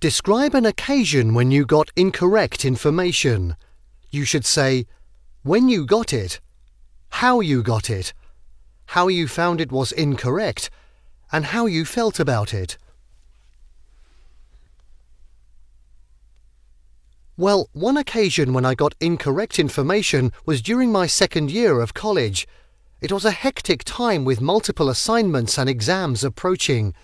Describe an occasion when you got incorrect information. You should say when you got it, how you got it, how you found it was incorrect, and how you felt about it. Well, one occasion when I got incorrect information was during my second year of college. It was a hectic time with multiple assignments and exams approaching.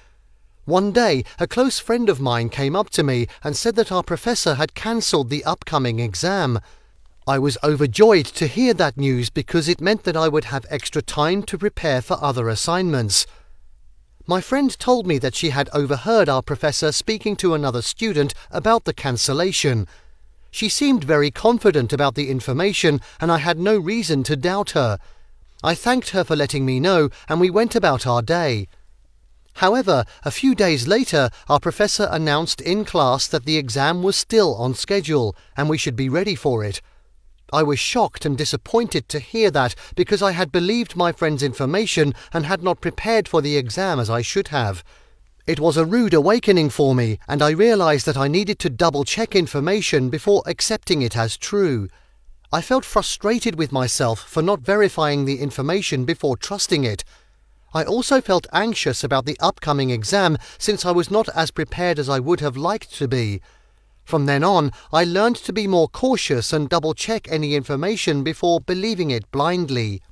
One day, a close friend of mine came up to me and said that our professor had cancelled the upcoming exam. I was overjoyed to hear that news because it meant that I would have extra time to prepare for other assignments. My friend told me that she had overheard our professor speaking to another student about the cancellation. She seemed very confident about the information, and I had no reason to doubt her. I thanked her for letting me know, and we went about our day. However, a few days later, our professor announced in class that the exam was still on schedule and we should be ready for it. I was shocked and disappointed to hear that because I had believed my friend's information and had not prepared for the exam as I should have. It was a rude awakening for me, and I realized that I needed to double check information before accepting it as true. I felt frustrated with myself for not verifying the information before trusting it I also felt anxious about the upcoming exam since I was not as prepared as I would have liked to be. From then on, I learned to be more cautious and double check any information before believing it blindly.